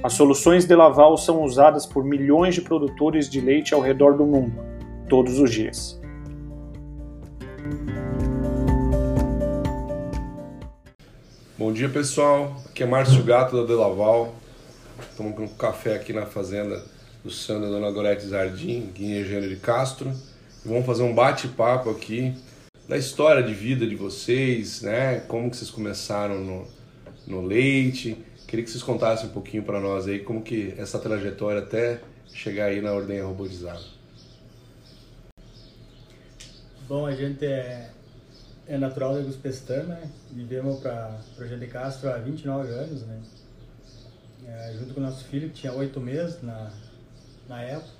As soluções de Laval são usadas por milhões de produtores de leite ao redor do mundo, todos os dias. Bom dia pessoal, aqui é Márcio Gato da Delaval. Estamos com um café aqui na fazenda do Sandro e Dona Gorete Zardim, em Engenheiro de Castro. E vamos fazer um bate-papo aqui da história de vida de vocês, né? Como que vocês começaram no, no leite, Queria que vocês contassem um pouquinho para nós aí como que essa trajetória até chegar aí na ordem robotizada. Bom, a gente é, é natural de Guspestana, né? Vivemos para o de Castro há 29 anos, né? É, junto com nosso filho, que tinha oito meses na, na época.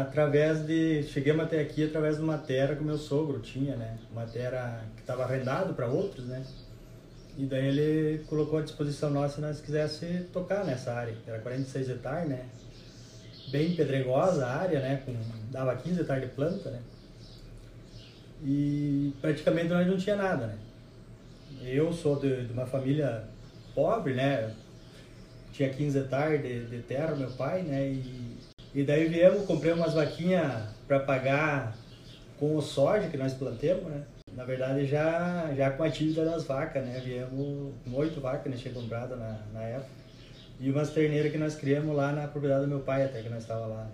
Através de... Chegamos até aqui através de uma terra que o meu sogro tinha, né? Uma terra que estava arrendado para outros, né? E daí ele colocou à disposição nossa se nós quisesse tocar nessa área. Era 46 hectares, né? Bem pedregosa a área, né? Com, dava 15 hectares de planta, né? E praticamente nós não tinha nada, né? Eu sou de, de uma família pobre, né? Tinha 15 hectares de, de terra, meu pai, né? E, e daí viemos, comprei umas vaquinhas para pagar com o soja que nós plantemos, né? Na verdade, já, já com a dívida das vacas, né? Viemos com oito vacas, né? Tinha comprado na, na época. E umas terneiras que nós criamos lá na propriedade do meu pai, até que nós estava lá.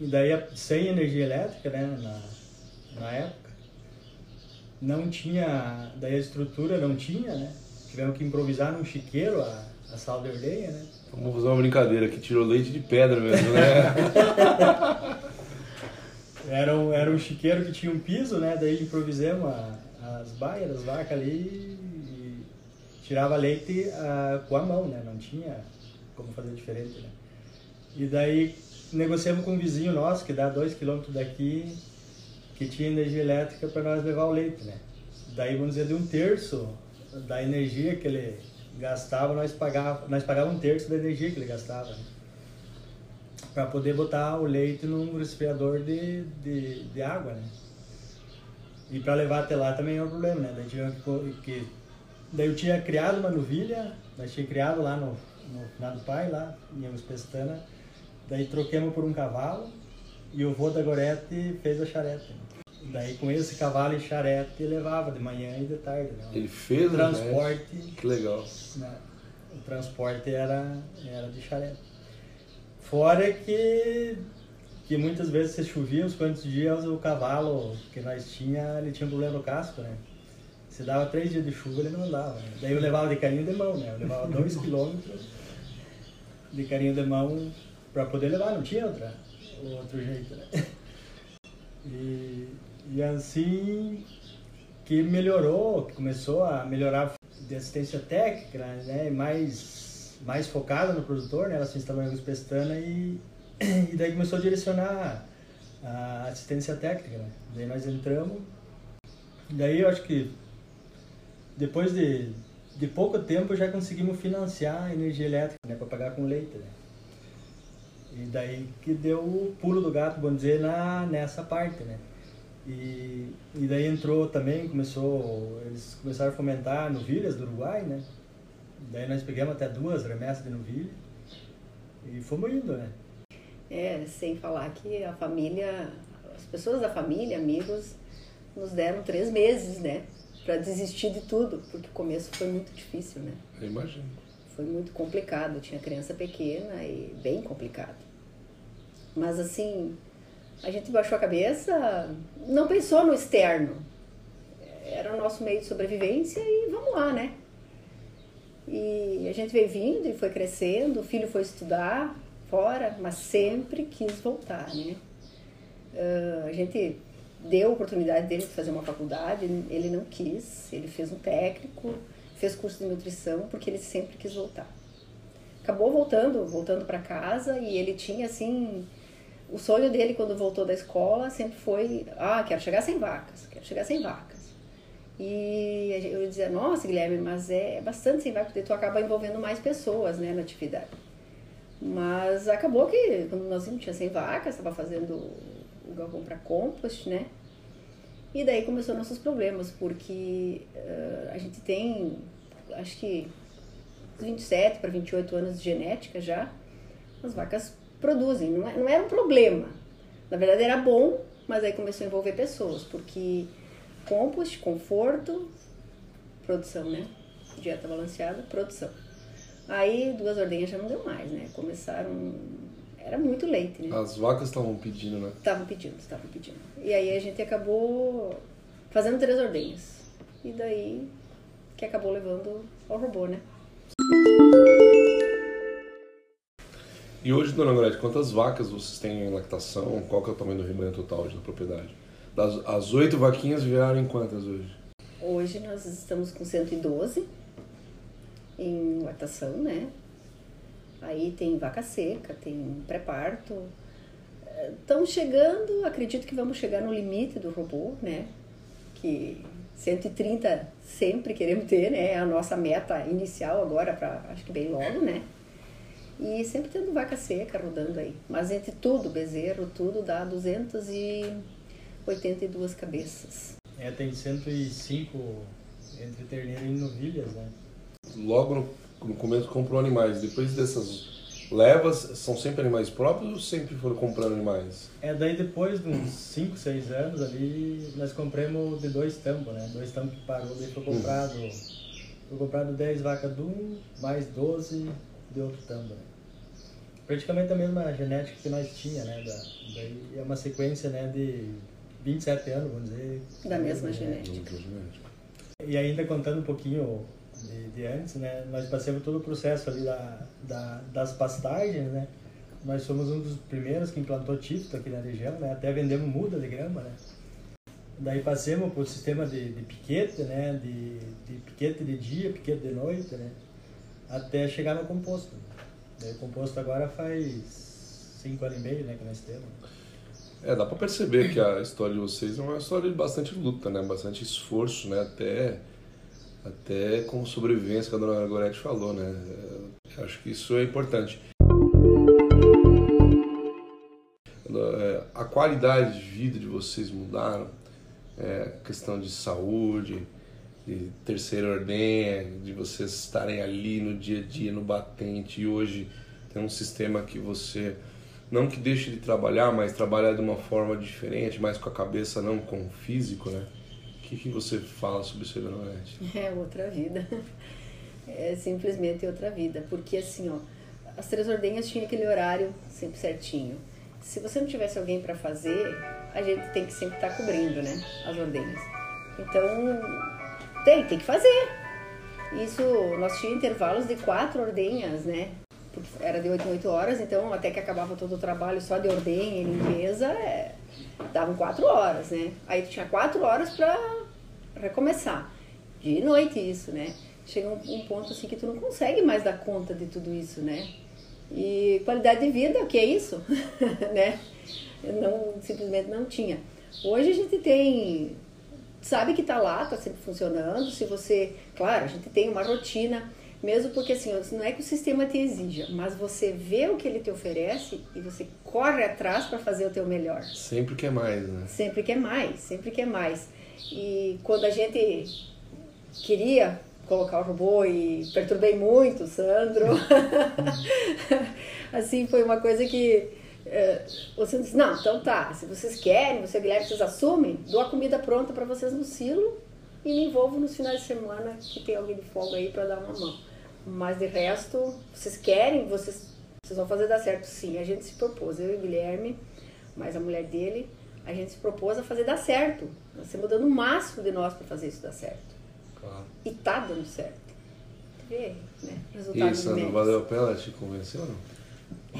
E daí, sem energia elétrica, né? Na, na época. Não tinha, daí a estrutura não tinha, né? Tivemos que improvisar num chiqueiro a, a sal de ordenha, né? Vamos fazer uma brincadeira que tirou leite de pedra mesmo, né? Era um, era um chiqueiro que tinha um piso, né? Daí improvisamos a, as baias das vacas ali e tirava leite uh, com a mão, né? Não tinha como fazer diferente, né? E daí negociamos com um vizinho nosso que dá dois quilômetros daqui que tinha energia elétrica para nós levar o leite, né? Daí vamos dizer de um terço da energia que ele gastava nós pagava nós pagava um terço da energia que ele gastava. Né? Para poder botar o leite num resfriador de, de, de água, né? E para levar até lá também é um problema, né? Daí, tinha que, que, daí eu tinha criado uma novilha, nós tinha criado lá no, no final do pai, lá em Pestana, daí troquemos por um cavalo e o vô da Gorete fez a charrete. Daí com esse cavalo e charrete levava de manhã e de tarde. Né? Ele fez o transporte. Né? Que legal. Né? O transporte era, era de charrete. Fora que, que muitas vezes se chovia uns quantos dias, o cavalo que nós tinha, ele tinha um problema no casco, né? Se dava três dias de chuva, ele não andava. Né? Daí eu levava de carinho de mão, né? Eu levava dois quilômetros de carinho de mão para poder levar, não tinha outra, outro jeito, né? E, e assim que melhorou, que começou a melhorar de assistência técnica, né? Mais mais focada no produtor, né? Ela se instalou em Augusto Pestana e, e daí começou a direcionar a assistência técnica, né? Daí nós entramos, daí eu acho que depois de, de pouco tempo já conseguimos financiar a energia elétrica, né? Para pagar com leite, né? E daí que deu o pulo do gato, vamos dizer, na, nessa parte, né? E, e daí entrou também, começou, eles começaram a fomentar novilhas do Uruguai, né? Daí nós pegamos até duas remessas de novilha e fomos indo, né? É, sem falar que a família, as pessoas da família, amigos, nos deram três meses, né? Para desistir de tudo, porque o começo foi muito difícil, né? Eu imagino. Foi muito complicado, tinha criança pequena e bem complicado. Mas assim, a gente baixou a cabeça, não pensou no externo. Era o nosso meio de sobrevivência e vamos lá, né? E a gente veio vindo e foi crescendo, o filho foi estudar fora, mas sempre quis voltar, né? Uh, a gente deu a oportunidade dele de fazer uma faculdade, ele não quis, ele fez um técnico, fez curso de nutrição, porque ele sempre quis voltar. acabou voltando, voltando para casa e ele tinha assim o sonho dele quando voltou da escola sempre foi, ah, quero chegar sem vacas, quero chegar sem vacas. E eu dizia, nossa, Guilherme, mas é bastante sem vacas, porque tu acaba envolvendo mais pessoas, né, na atividade. Mas acabou que quando nós não tinha 100 vacas, estava fazendo o galpão para compost, né? E daí começou nossos problemas, porque uh, a gente tem, acho que 27 para 28 anos de genética já, as vacas produzem, não, é, não era um problema. Na verdade era bom, mas aí começou a envolver pessoas, porque compost, conforto, produção, né? Dieta balanceada, produção. Aí duas ordenhas já não deu mais, né? Começaram. Era muito leite, né? As vacas estavam pedindo, né? Estavam pedindo, estavam pedindo. E aí a gente acabou fazendo três ordenhas. E daí que acabou levando ao robô, né? E hoje, dona Gorete, quantas vacas vocês têm em lactação? Qual que é o tamanho do rebanho total hoje da propriedade? Das, as oito vaquinhas viraram em quantas hoje? Hoje nós estamos com 112 em lactação, né? Aí tem vaca seca, tem pré-parto. Estão chegando, acredito que vamos chegar no limite do robô, né? Que 130 sempre queremos ter, né? É a nossa meta inicial agora, para acho que bem logo, né? E sempre tendo vaca seca rodando aí. Mas entre tudo, bezerro, tudo dá 282 cabeças. É, tem 105 entre terneiro e novilhas, né? Logo no, no começo comprou animais. Depois dessas levas, são sempre animais próprios ou sempre foram comprando animais? É, daí depois de uns 5, 6 anos ali, nós compramos de dois tampos, né? Dois tampos que parou, daí foi comprado, foi comprado 10 vacas de um, mais 12 de outro tampo, né? Praticamente a mesma genética que nós tinha, né? Da, daí é uma sequência, né, de 27 anos, vamos dizer. Da mesma genética. E ainda contando um pouquinho de, de, antes, né? Nós passamos todo o processo ali da, da, das pastagens, né? Nós somos um dos primeiros que implantou tífito aqui na região, né? Até vendemos muda de grama, né? Daí passamos para o sistema de, de piquete, né? De, de piquete de dia, piquete de noite, né? Até chegar no composto. Daí o composto agora faz cinco anos e meio, né? Que nós temos. É, dá para perceber que a história de vocês é uma história de bastante luta, né? Bastante esforço, né? Até até com sobrevivência que a dona Gorete falou, né? Eu acho que isso é importante. É, a qualidade de vida de vocês mudaram, é, questão de saúde, de terceira ordenha, de vocês estarem ali no dia a dia, no batente, e hoje tem um sistema que você, não que deixe de trabalhar, mas trabalhar de uma forma diferente, mais com a cabeça, não com o físico, né? que, que você fala sobre o Serenolete? É outra vida. É simplesmente outra vida. Porque assim, ó, as três ordenhas tinham aquele horário sempre certinho. Se você não tivesse alguém para fazer, a gente tem que sempre estar tá cobrindo, né? As ordenhas. Então, tem, tem que fazer. Isso, nós tínhamos intervalos de quatro ordenhas, né? Era de 8 em 8 horas, então até que acabava todo o trabalho só de ordenha e limpeza, é, davam quatro horas, né? Aí tu tinha quatro horas para recomeçar. De noite isso, né? Chega um, um, ponto assim que tu não consegue mais dar conta de tudo isso, né? E qualidade de vida, o que é isso? né? Eu não, simplesmente não tinha. Hoje a gente tem, sabe que tá lá, tá sempre funcionando. Se você, claro, a gente tem uma rotina, mesmo porque assim, não é que o sistema te exija, mas você vê o que ele te oferece e você corre atrás para fazer o teu melhor. Sempre quer mais, né? Sempre quer mais, sempre quer mais. E quando a gente queria colocar o robô e perturbei muito o Sandro, assim, foi uma coisa que é, você disse, não, então tá, se vocês querem, você Guilherme, vocês assumem, dou a comida pronta para vocês no silo e me envolvo nos finais de semana que tem alguém de folga aí para dar uma mão. Mas de resto, vocês querem, vocês, vocês vão fazer dar certo sim. A gente se propôs, eu e o Guilherme, mais a mulher dele, a gente se propôs a fazer dar certo. Nós estamos dando o máximo de nós para fazer isso dar certo. Claro. E tá dando certo. Vê, né? Resultado Isso, não valeu a pena? Te convenceu ou não?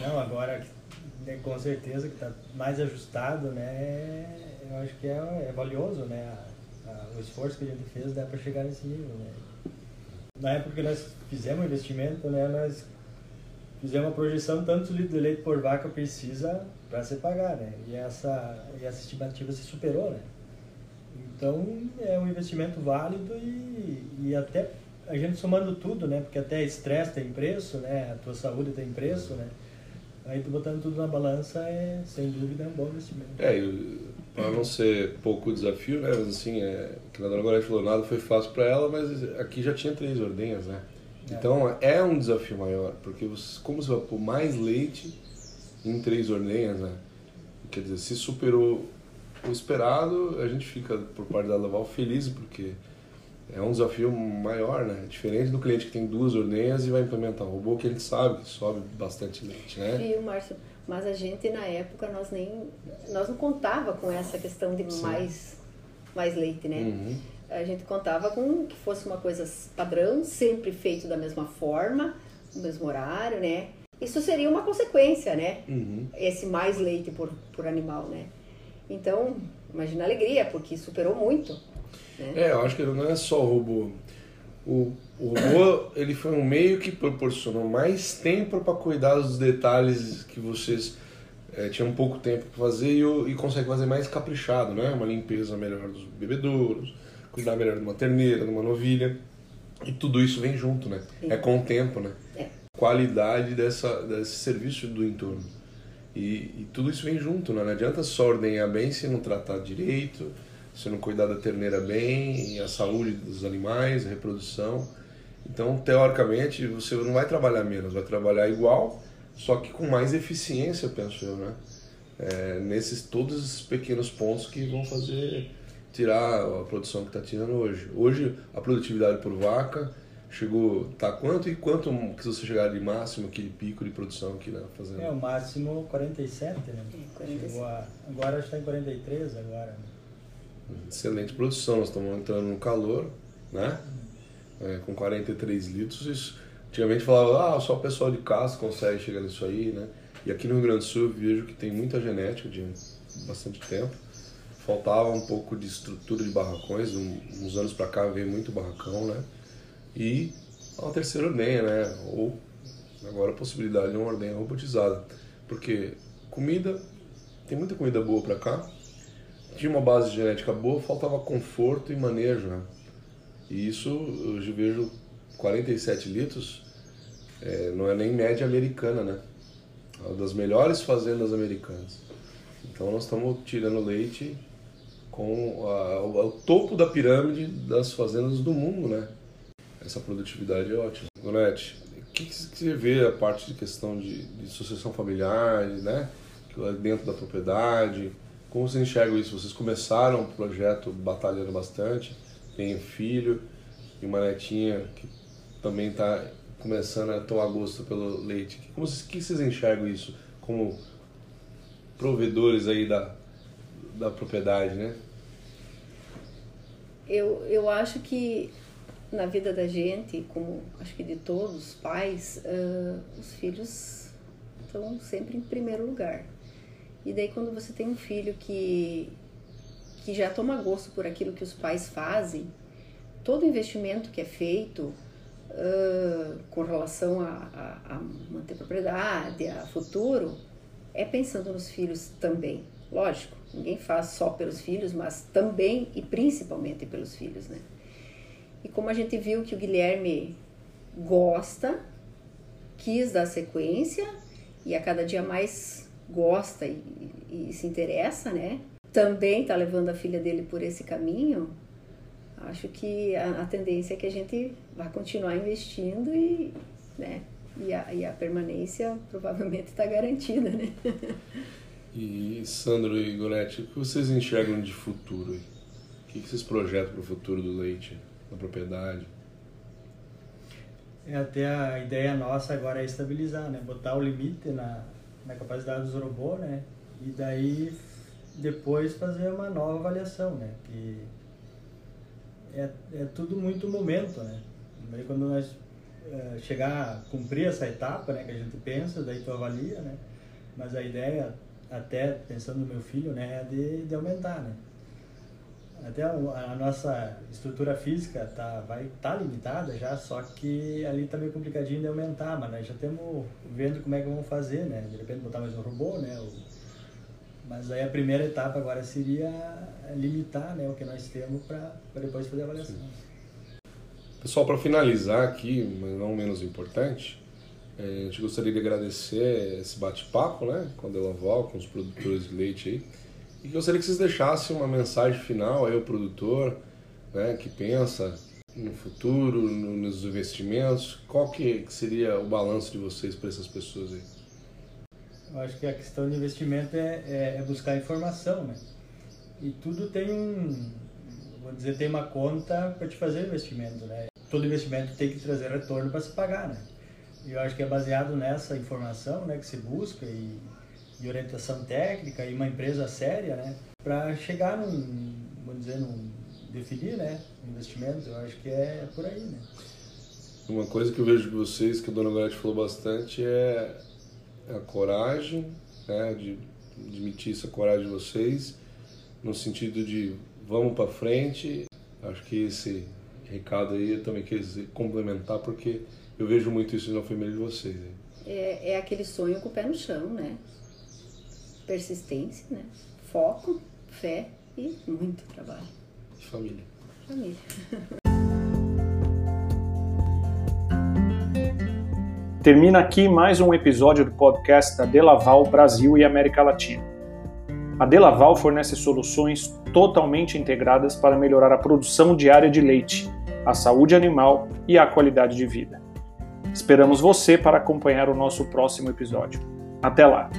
Não, agora né, com certeza que está mais ajustado, né? Eu acho que é, é valioso, né? A, a, o esforço que a gente fez dá para chegar nesse nível, né? Na época que nós fizemos o investimento, né? Nós fizemos uma projeção tantos litros de leite por vaca precisa para se pagar, né? E essa, e essa estimativa se superou, né? Então é um investimento válido e, e até a gente somando tudo, né? Porque até estresse tem preço, né? A tua saúde tem preço, né? Aí tu botando tudo na balança é, sem dúvida, é um bom investimento. É, para não ser pouco desafio, né? Mas assim, é, que a dona Gorete falou, nada foi fácil para ela, mas aqui já tinha três ordenhas, né? É. Então é um desafio maior, porque você, como você vai pôr mais leite em três ordenhas, né? Quer dizer, se superou o esperado, a gente fica, por parte da Laval, feliz, porque é um desafio maior, né? Diferente do cliente que tem duas ordenhas e vai implementar um robô que a gente sabe que sobe bastante leite, né? Viu, Márcio? Mas a gente na época nós nem nós não contava com essa questão de mais mais leite, né? Uhum. A gente contava com que fosse uma coisa padrão, sempre feito da mesma forma, no mesmo horário, né? Isso seria uma consequência, né? Uhum. Esse mais leite por, por animal, né? Então, imagina a alegria, porque superou muito. Né? É, eu acho que não é só o robô. O, o robô ele foi um meio que proporcionou mais tempo para cuidar dos detalhes que vocês é, tinham pouco tempo para fazer e, e consegue fazer mais caprichado, né? Uma limpeza melhor dos bebedouros, cuidar melhor de uma terneira, de uma novilha. E tudo isso vem junto, né? É com o tempo, né? É. Qualidade dessa, desse serviço do entorno. E, e, tudo isso vem junto, né? Não adianta só ordenhar bem se não tratar direito, se não cuidar da terneira bem, a saúde dos animais, a reprodução. Então, teoricamente, você não vai trabalhar menos, vai trabalhar igual, só que com mais eficiência, penso eu, né? É, nesses todos esses pequenos pontos que vão fazer tirar a produção que está tirando hoje. Hoje, a produtividade por vaca chegou, tá quanto e quanto que você chegar de máximo, aquele pico de produção aqui na fazenda? É, o máximo 47, né? É, 47. A, agora está em 43 agora. Excelente produção, nós estamos entrando no calor, né? É, com 43 litros, isso, antigamente falava, ah, só o pessoal de casa consegue chegar nisso aí, né? E aqui no Rio Grande do Sul eu vejo que tem muita genética de bastante tempo. Faltava um pouco de estrutura de barracões, um, uns anos para cá veio muito barracão, né? E a terceira ordenha, né? Ou agora a possibilidade de uma ordenha robotizada. Porque comida, tem muita comida boa para cá, tinha uma base genética boa, faltava conforto e manejo, né? E isso eu vejo 47 litros, é, não é nem média americana, né? É uma das melhores fazendas americanas. Então nós estamos tirando leite com a, o, o, topo da pirâmide das fazendas do mundo, né? Essa produtividade é ótima. Gonete, o que, que você vê a parte de questão de, de sucessão familiar, né? Dentro da propriedade, como vocês enxergam isso? Vocês começaram o projeto batalhando bastante, tem um filho e uma netinha que também está começando a tomar gosto pelo leite. Como vocês, que vocês enxergam isso como provedores aí da, da propriedade, né? Eu, eu acho que na vida da gente, como acho que de todos os pais, uh, os filhos estão sempre em primeiro lugar. E daí quando você tem um filho que, que já toma gosto por aquilo que os pais fazem, todo investimento que é feito uh, com relação a, a, a manter propriedade, a futuro, é pensando nos filhos também. Lógico, ninguém faz só pelos filhos, mas também e principalmente pelos filhos, né? E como a gente viu que o Guilherme gosta, quis dar sequência e a cada dia mais gosta e, e se interessa, né? Também está levando a filha dele por esse caminho. Acho que a, a tendência é que a gente vá continuar investindo e, né? E a, e a permanência provavelmente está garantida, né? E Sandro e Goretti, o que vocês enxergam de futuro? O que vocês projetam para o futuro do leite na propriedade? É, até a ideia nossa agora é estabilizar, né? Botar o limite na, na capacidade dos robôs, né? E daí depois fazer uma nova avaliação, né? Que é, é tudo muito momento, né? Daí quando nós é, chegar a cumprir essa etapa, né? Que a gente pensa, daí tu avalia, né? Mas a ideia, até pensando no meu filho, né? É de, de aumentar, né? Até a nossa estrutura física tá, vai tá limitada já, só que ali tá meio complicadinho de aumentar, mas nós já estamos vendo como é que vamos fazer, né? De repente botar mais um robô, né? Mas aí a primeira etapa agora seria limitar né, o que nós temos para depois fazer a avaliação. Pessoal, para finalizar aqui, mas não menos importante, é, a gente gostaria de agradecer esse bate-papo né, com a Delaval, com os produtores de leite aí. E gostaria que vocês deixassem uma mensagem final aí ao produtor né, que pensa no futuro, no, nos investimentos. Qual que seria o balanço de vocês para essas pessoas aí? Eu acho que a questão de investimento é, é, é buscar informação, né? E tudo tem um, vou dizer, tem uma conta para te fazer investimento, né? Todo investimento tem que trazer retorno para se pagar, né? E eu acho que é baseado nessa informação, né, que se busca e de orientação técnica e uma empresa séria, né, para chegar num, vamos dizer, num, definir, né, investimento, eu acho que é por aí, né. Uma coisa que eu vejo de vocês, que a dona Gorete falou bastante, é a coragem, né, de admitir essa coragem de vocês, no sentido de vamos para frente. Acho que esse recado aí eu também queria complementar, porque eu vejo muito isso na família de vocês. É, é aquele sonho com o pé no chão, né? Persistência, né? foco, fé e muito trabalho. Família. Família. Termina aqui mais um episódio do podcast da Delaval Brasil e América Latina. A Delaval fornece soluções totalmente integradas para melhorar a produção diária de leite, a saúde animal e a qualidade de vida. Esperamos você para acompanhar o nosso próximo episódio. Até lá!